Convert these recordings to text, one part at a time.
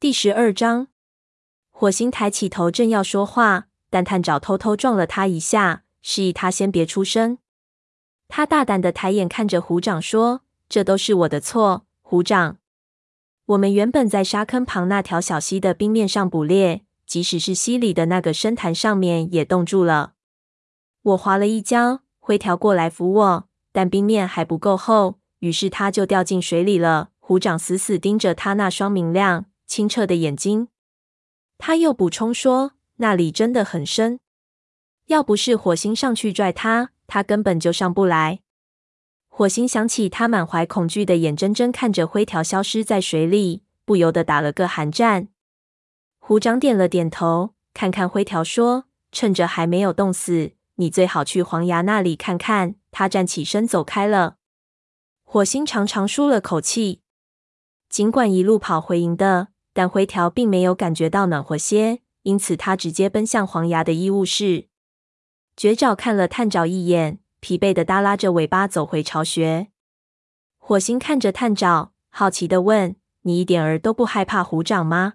第十二章，火星抬起头正要说话，但探长偷偷撞了他一下，示意他先别出声。他大胆的抬眼看着虎掌说：“这都是我的错，虎掌。我们原本在沙坑旁那条小溪的冰面上捕猎，即使是溪里的那个深潭上面也冻住了。我滑了一跤，灰条过来扶我，但冰面还不够厚，于是他就掉进水里了。”虎掌死死盯着他那双明亮，清澈的眼睛，他又补充说：“那里真的很深，要不是火星上去拽他，他根本就上不来。”火星想起他满怀恐惧的眼睁睁看着灰条消失在水里，不由得打了个寒战。虎掌点了点头，看看灰条说：“趁着还没有冻死，你最好去黄牙那里看看。”他站起身走开了。火星长长舒了口气，尽管一路跑回营的。但灰条并没有感觉到暖和些，因此他直接奔向黄牙的医务室。绝爪看了探长一眼，疲惫的耷拉着尾巴走回巢穴。火星看着探长，好奇的问：“你一点儿都不害怕虎掌吗？”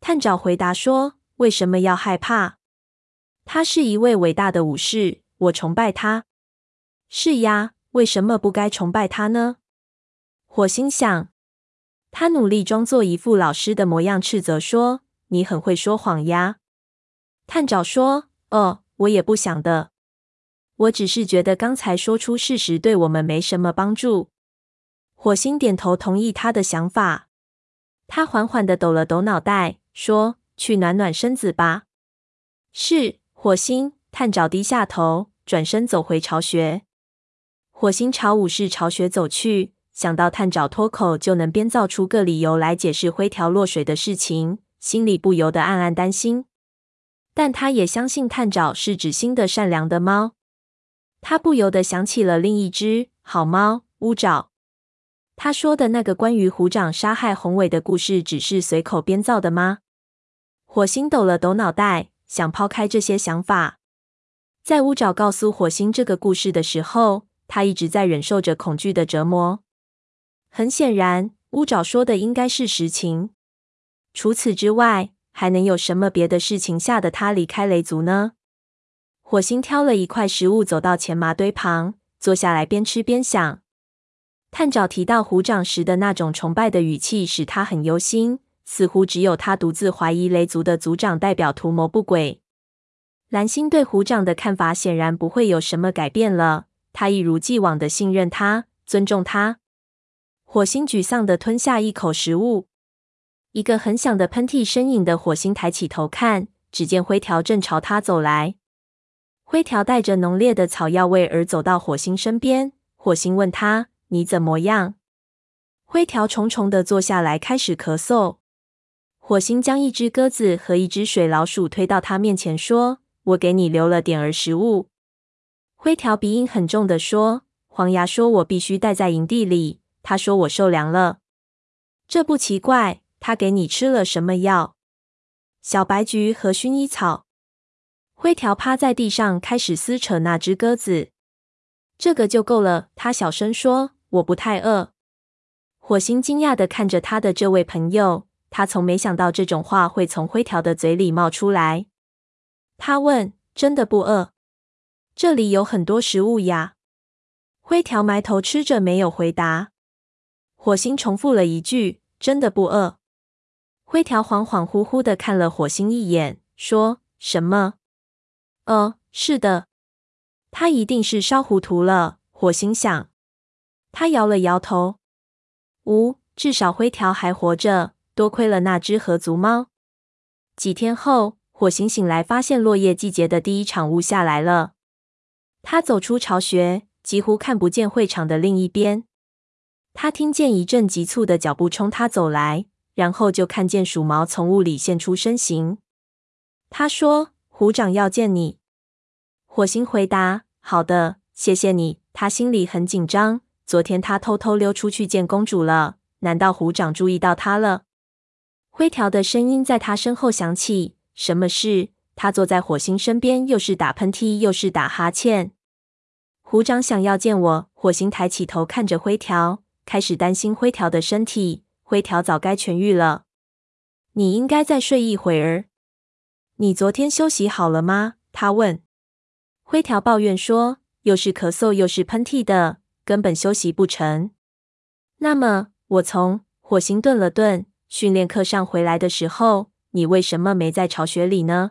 探长回答说：“为什么要害怕？他是一位伟大的武士，我崇拜他。”“是呀，为什么不该崇拜他呢？”火星想。他努力装作一副老师的模样，斥责说：“你很会说谎呀！”探长说：“哦，我也不想的。我只是觉得刚才说出事实对我们没什么帮助。”火星点头同意他的想法。他缓缓地抖了抖脑袋，说：“去暖暖身子吧。”是，火星。探长低下头，转身走回巢穴。火星朝武士巢穴走去。想到探长脱口就能编造出个理由来解释灰条落水的事情，心里不由得暗暗担心。但他也相信探长是只心的善良的猫。他不由得想起了另一只好猫乌爪。他说的那个关于虎掌杀害宏伟的故事，只是随口编造的吗？火星抖了抖脑袋，想抛开这些想法。在乌爪告诉火星这个故事的时候，他一直在忍受着恐惧的折磨。很显然，乌爪说的应该是实情。除此之外，还能有什么别的事情吓得他离开雷族呢？火星挑了一块食物，走到前麻堆旁，坐下来边吃边想。探长提到虎掌时的那种崇拜的语气，使他很忧心。似乎只有他独自怀疑雷族的族长代表图谋不轨。蓝星对虎掌的看法显然不会有什么改变了。他一如既往的信任他，尊重他。火星沮丧地吞下一口食物，一个很响的喷嚏身影的火星抬起头看，只见灰条正朝他走来。灰条带着浓烈的草药味儿走到火星身边，火星问他：“你怎么样？”灰条重重地坐下来，开始咳嗽。火星将一只鸽子和一只水老鼠推到他面前，说：“我给你留了点儿食物。”灰条鼻音很重的说：“黄牙说我必须待在营地里。”他说：“我受凉了，这不奇怪。他给你吃了什么药？小白菊和薰衣草。”灰条趴在地上开始撕扯那只鸽子。这个就够了。他小声说：“我不太饿。”火星惊讶地看着他的这位朋友，他从没想到这种话会从灰条的嘴里冒出来。他问：“真的不饿？这里有很多食物呀。”灰条埋头吃着，没有回答。火星重复了一句：“真的不饿。”灰条恍恍惚惚的看了火星一眼，说：“什么？”“哦，是的。”他一定是烧糊涂了。火星想。他摇了摇头。呜，至少灰条还活着，多亏了那只河族猫。几天后，火星醒来，发现落叶季节的第一场雾下来了。他走出巢穴，几乎看不见会场的另一边。他听见一阵急促的脚步冲他走来，然后就看见鼠毛从雾里现出身形。他说：“虎掌要见你。”火星回答：“好的，谢谢你。”他心里很紧张。昨天他偷偷溜出去见公主了，难道虎掌注意到他了？灰条的声音在他身后响起：“什么事？”他坐在火星身边，又是打喷嚏，又是打哈欠。虎掌想要见我。火星抬起头看着灰条。开始担心灰条的身体，灰条早该痊愈了。你应该再睡一会儿。你昨天休息好了吗？他问。灰条抱怨说：“又是咳嗽又是喷嚏的，根本休息不成。”那么，我从火星顿了顿，训练课上回来的时候，你为什么没在巢穴里呢？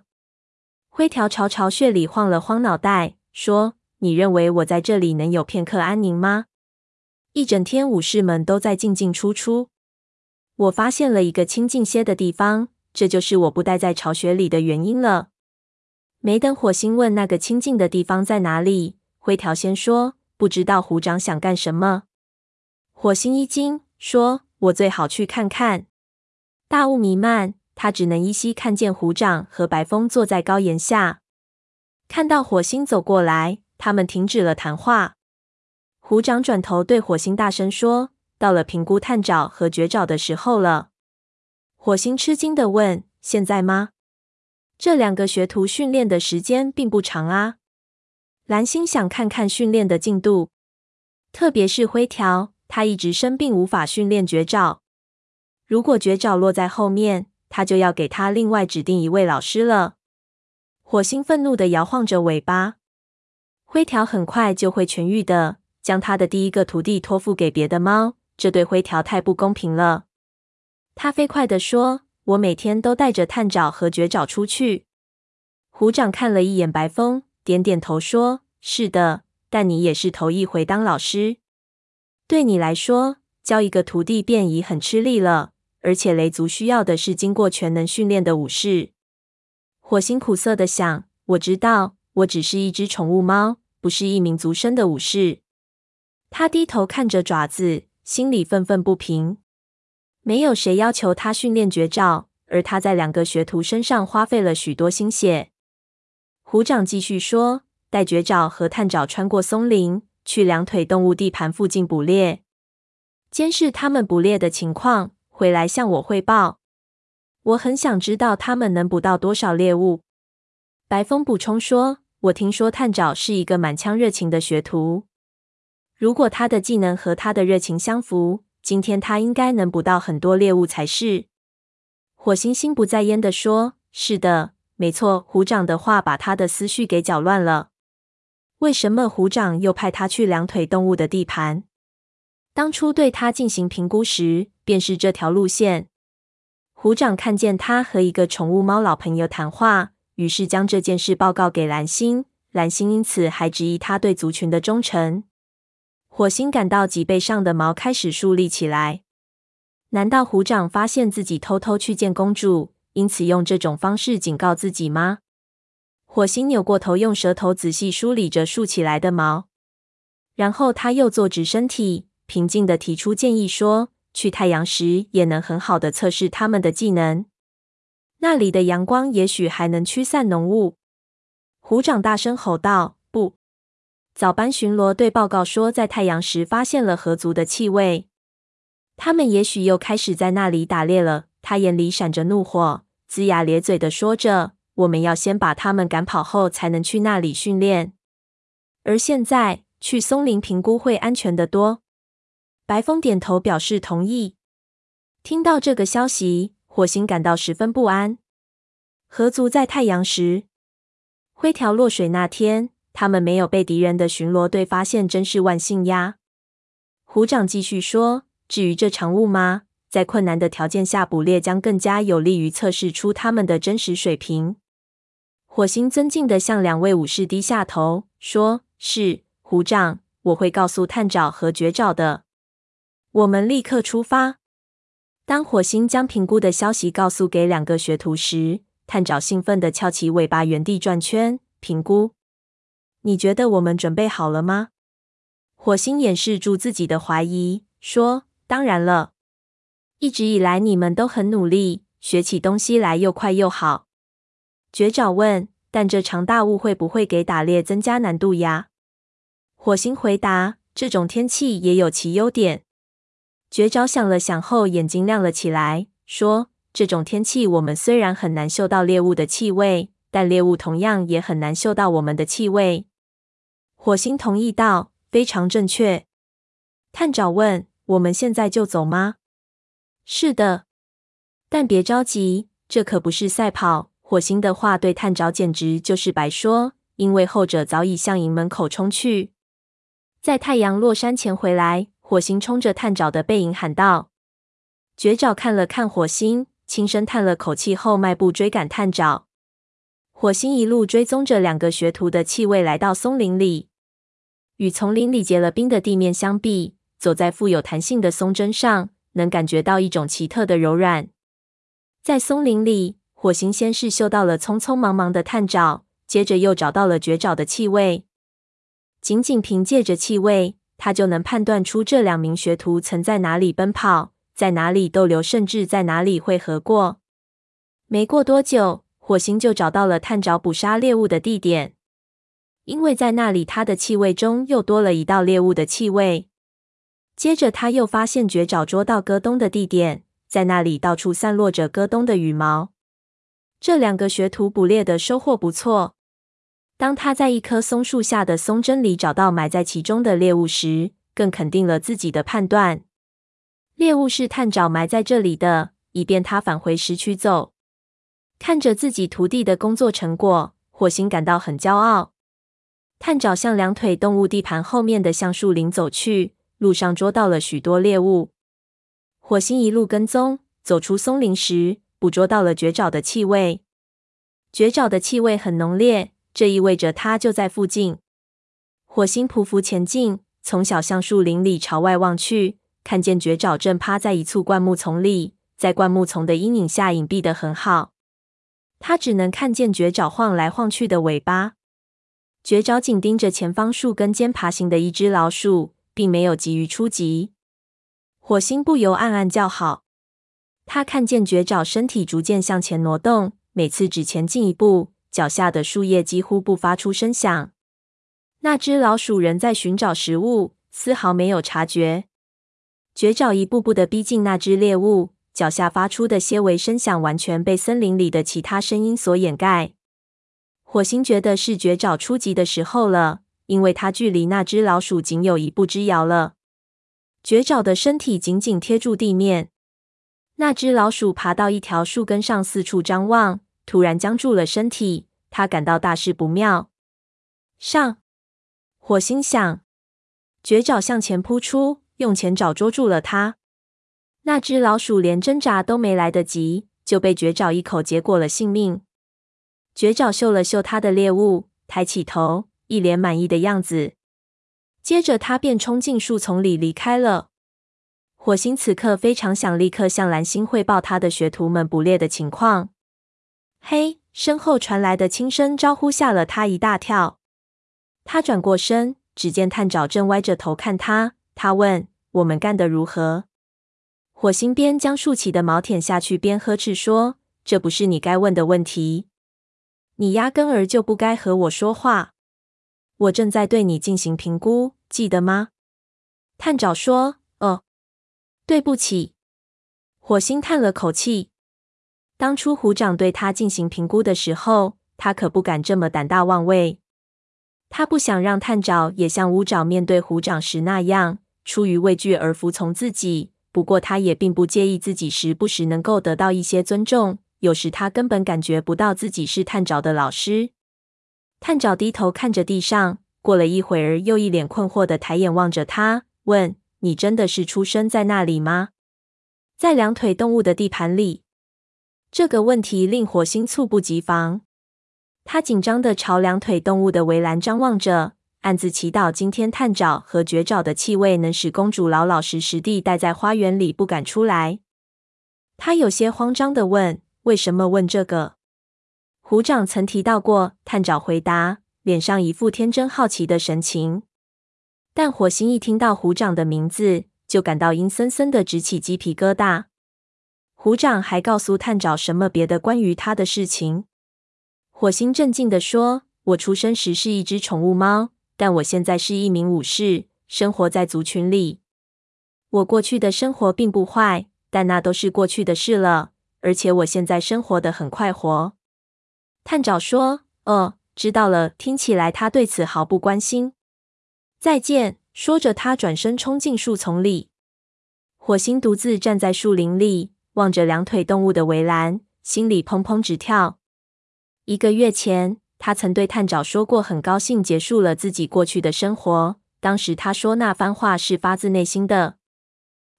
灰条朝巢穴里晃了晃脑袋，说：“你认为我在这里能有片刻安宁吗？一整天武士们都在进进出出。我发现了一个清静些的地方，这就是我不待在巢穴里的原因了。”没等火星问那个清静的地方在哪里，灰条先说：“不知道虎掌想干什么。”火星一惊，说：“我最好去看看。”大雾弥漫。他只能依稀看见虎掌和白风坐在高岩下，看到火星走过来，他们停止了谈话。虎掌转头对火星大声说：“到了评估探爪和绝爪的时候了。”火星吃惊的问：“现在吗？这两个学徒训练的时间并不长啊。”蓝星想看看训练的进度，特别是灰条，他一直生病，无法训练绝爪。如果绝爪落在后面，他就要给他另外指定一位老师了。火星愤怒的摇晃着尾巴。灰条很快就会痊愈的。将他的第一个徒弟托付给别的猫，这对灰条太不公平了。他飞快地说：“我每天都带着探爪和绝爪出去。”虎掌看了一眼白风，点点头说：“是的，但你也是头一回当老师，对你来说，教一个徒弟便已很吃力了。”而且雷族需要的是经过全能训练的武士。火星苦涩地想：“我知道，我只是一只宠物猫，不是一名族生的武士。”他低头看着爪子，心里愤愤不平。没有谁要求他训练绝招，而他在两个学徒身上花费了许多心血。虎掌继续说：“带绝招和探爪穿过松林，去两腿动物地盘附近捕猎，监视他们捕猎的情况。”回来向我汇报。我很想知道他们能捕到多少猎物。白风补充说：“我听说探爪是一个满腔热情的学徒，如果他的技能和他的热情相符，今天他应该能捕到很多猎物才是。”火星心不在焉地说：“是的，没错。”虎掌的话把他的思绪给搅乱了。为什么虎掌又派他去两腿动物的地盘？当初对他进行评估时，便是这条路线。虎掌看见他和一个宠物猫老朋友谈话，于是将这件事报告给蓝星。蓝星因此还质疑他对族群的忠诚。火星感到脊背上的毛开始竖立起来。难道虎掌发现自己偷偷去见公主，因此用这种方式警告自己吗？火星扭过头，用舌头仔细梳理着竖起来的毛，然后他又坐直身体。平静地提出建议说：“去太阳时也能很好的测试他们的技能，那里的阳光也许还能驱散浓雾。”虎掌大声吼道：“！”早班巡逻队报告说，在太阳时发现了河族的气味，他们也许又开始在那里打猎了。他眼里闪着怒火，龇牙咧嘴地说着：“我们要先把他们赶跑后，才能去那里训练。而现在去松林评估会安全得多。”白风点头表示同意。听到这个消息，火星感到十分不安。河族在太阳时，灰条落水那天，他们没有被敌人的巡逻队发现，真是万幸呀。虎掌继续说：“至于这长雾吗？在困难的条件下捕猎，将更加有利于测试出他们的真实水平。”火星尊敬的向两位武士低下头，说：“是，虎掌，我会告诉探爪和绝爪的。”我们立刻出发。当火星将评估的消息告诉给两个学徒时，探爪兴奋的翘起尾巴，原地转圈。评估？你觉得我们准备好了吗？火星掩饰住自己的怀疑，说：“当然了，一直以来你们都很努力，学起东西来又快又好。”绝爪问：“但这场大雾会不会给打猎增加难度呀？”火星回答：“这种天气也有其优点。”绝招想了想后，眼睛亮了起来，说：“这种天气，我们虽然很难嗅到猎物的气味，但猎物同样也很难嗅到我们的气味。”火星同意道：“非常正确。”探爪问：“我们现在就走吗？”“是的。”但别着急，这可不是赛跑。火星的话对探长简直就是白说，因为后者早已向营门口冲去。在太阳落山前回来，火星冲着探长的背影喊道：“绝爪看了看火星，轻声叹了口气后，迈步追赶探长。火星一路追踪着两个学徒的气味，来到松林里。与丛林里结了冰的地面相比，走在富有弹性的松针上，能感觉到一种奇特的柔软。在松林里，火星先是嗅到了匆匆忙忙的探爪，接着又找到了绝爪的气味。仅仅凭借着气味，他就能判断出这两名学徒曾在哪里奔跑，在哪里逗留，甚至在哪里会合过。没过多久，火星就找到了探爪捕杀猎物的地点，因为在那里，他的气味中又多了一道猎物的气味。接着，他又发现绝爪捉到戈东的地点，在那里到处散落着戈东的羽毛。这两个学徒捕猎的收获不错。当他在一棵松树下的松针里找到埋在其中的猎物时，更肯定了自己的判断。猎物是探爪埋在这里的，以便他返回时取走。看着自己徒弟的工作成果，火星感到很骄傲。探爪向两腿动物地盘后面的橡树林走去，路上捉到了许多猎物。火星一路跟踪，走出松林时，捕捉到了绝爪的气味。绝爪的气味很浓烈。这意味着它就在附近。火星匍匐前进，从小橡树林里朝外望去，看见绝爪正趴在一簇灌木丛里，在灌木丛的阴影下隐蔽的很好。他只能看见绝爪晃来晃去的尾巴。绝爪紧盯着前方树根间爬行的一只老鼠，并没有急于出击。火星不由暗暗叫好。他看见绝爪身体逐渐向前挪动，每次只前进一步。脚下的树叶几乎不发出声响。那只老鼠仍在寻找食物，丝毫没有察觉。绝爪一步步的逼近那只猎物，脚下发出的些微声响完全被森林里的其他声音所掩盖。火星觉得是绝爪出击的时候了，因为它距离那只老鼠仅有一步之遥了。绝爪的身体紧紧贴住地面，那只老鼠爬到一条树根上，四处张望。突然僵住了身体，他感到大事不妙。上，火星想，绝爪向前扑出，用前爪捉住了他。那只老鼠连挣扎都没来得及，就被绝爪一口结果了性命。绝爪嗅了嗅它的猎物，抬起头，一脸满意的样子。接着，他便冲进树丛里离开了。火星此刻非常想立刻向蓝星汇报他的学徒们捕猎的情况。嘿！身后传来的轻声招呼吓了他一大跳。他转过身，只见探爪正歪着头看他。他问：“我们干得如何？”火星边将竖起的毛舔下去，边呵斥说：“这不是你该问的问题。你压根儿就不该和我说话。我正在对你进行评估，记得吗？”探长说：“哦，对不起。”火星叹了口气。当初虎掌对他进行评估的时候，他可不敢这么胆大妄为。他不想让探长也像乌爪面对虎掌时那样，出于畏惧而服从自己。不过，他也并不介意自己时不时能够得到一些尊重。有时他根本感觉不到自己是探长的老师。探长低头看着地上，过了一会儿，又一脸困惑的抬眼望着他，问：“你真的是出生在那里吗？在两腿动物的地盘里？”这个问题令火星猝不及防，他紧张的朝两腿动物的围栏张望着，暗自祈祷今天探爪和绝爪的气味能使公主老老实实地待在花园里，不敢出来。他有些慌张地问：“为什么问这个？”虎掌曾提到过，探爪回答，脸上一副天真好奇的神情。但火星一听到虎掌的名字，就感到阴森森的直起鸡皮疙瘩。虎掌还告诉探长什么别的关于他的事情？火星镇静地说：“我出生时是一只宠物猫，但我现在是一名武士，生活在族群里。我过去的生活并不坏，但那都是过去的事了。而且我现在生活得很快活。”探长说：“哦，知道了。”听起来他对此毫不关心。再见。说着，他转身冲进树丛里。火星独自站在树林里。望着两腿动物的围栏，心里砰砰直跳。一个月前，他曾对探长说过，很高兴结束了自己过去的生活。当时他说那番话是发自内心的，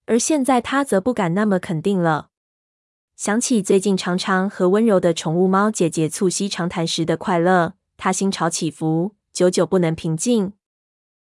而现在他则不敢那么肯定了。想起最近常常和温柔的宠物猫姐姐促膝长谈时的快乐，他心潮起伏，久久不能平静。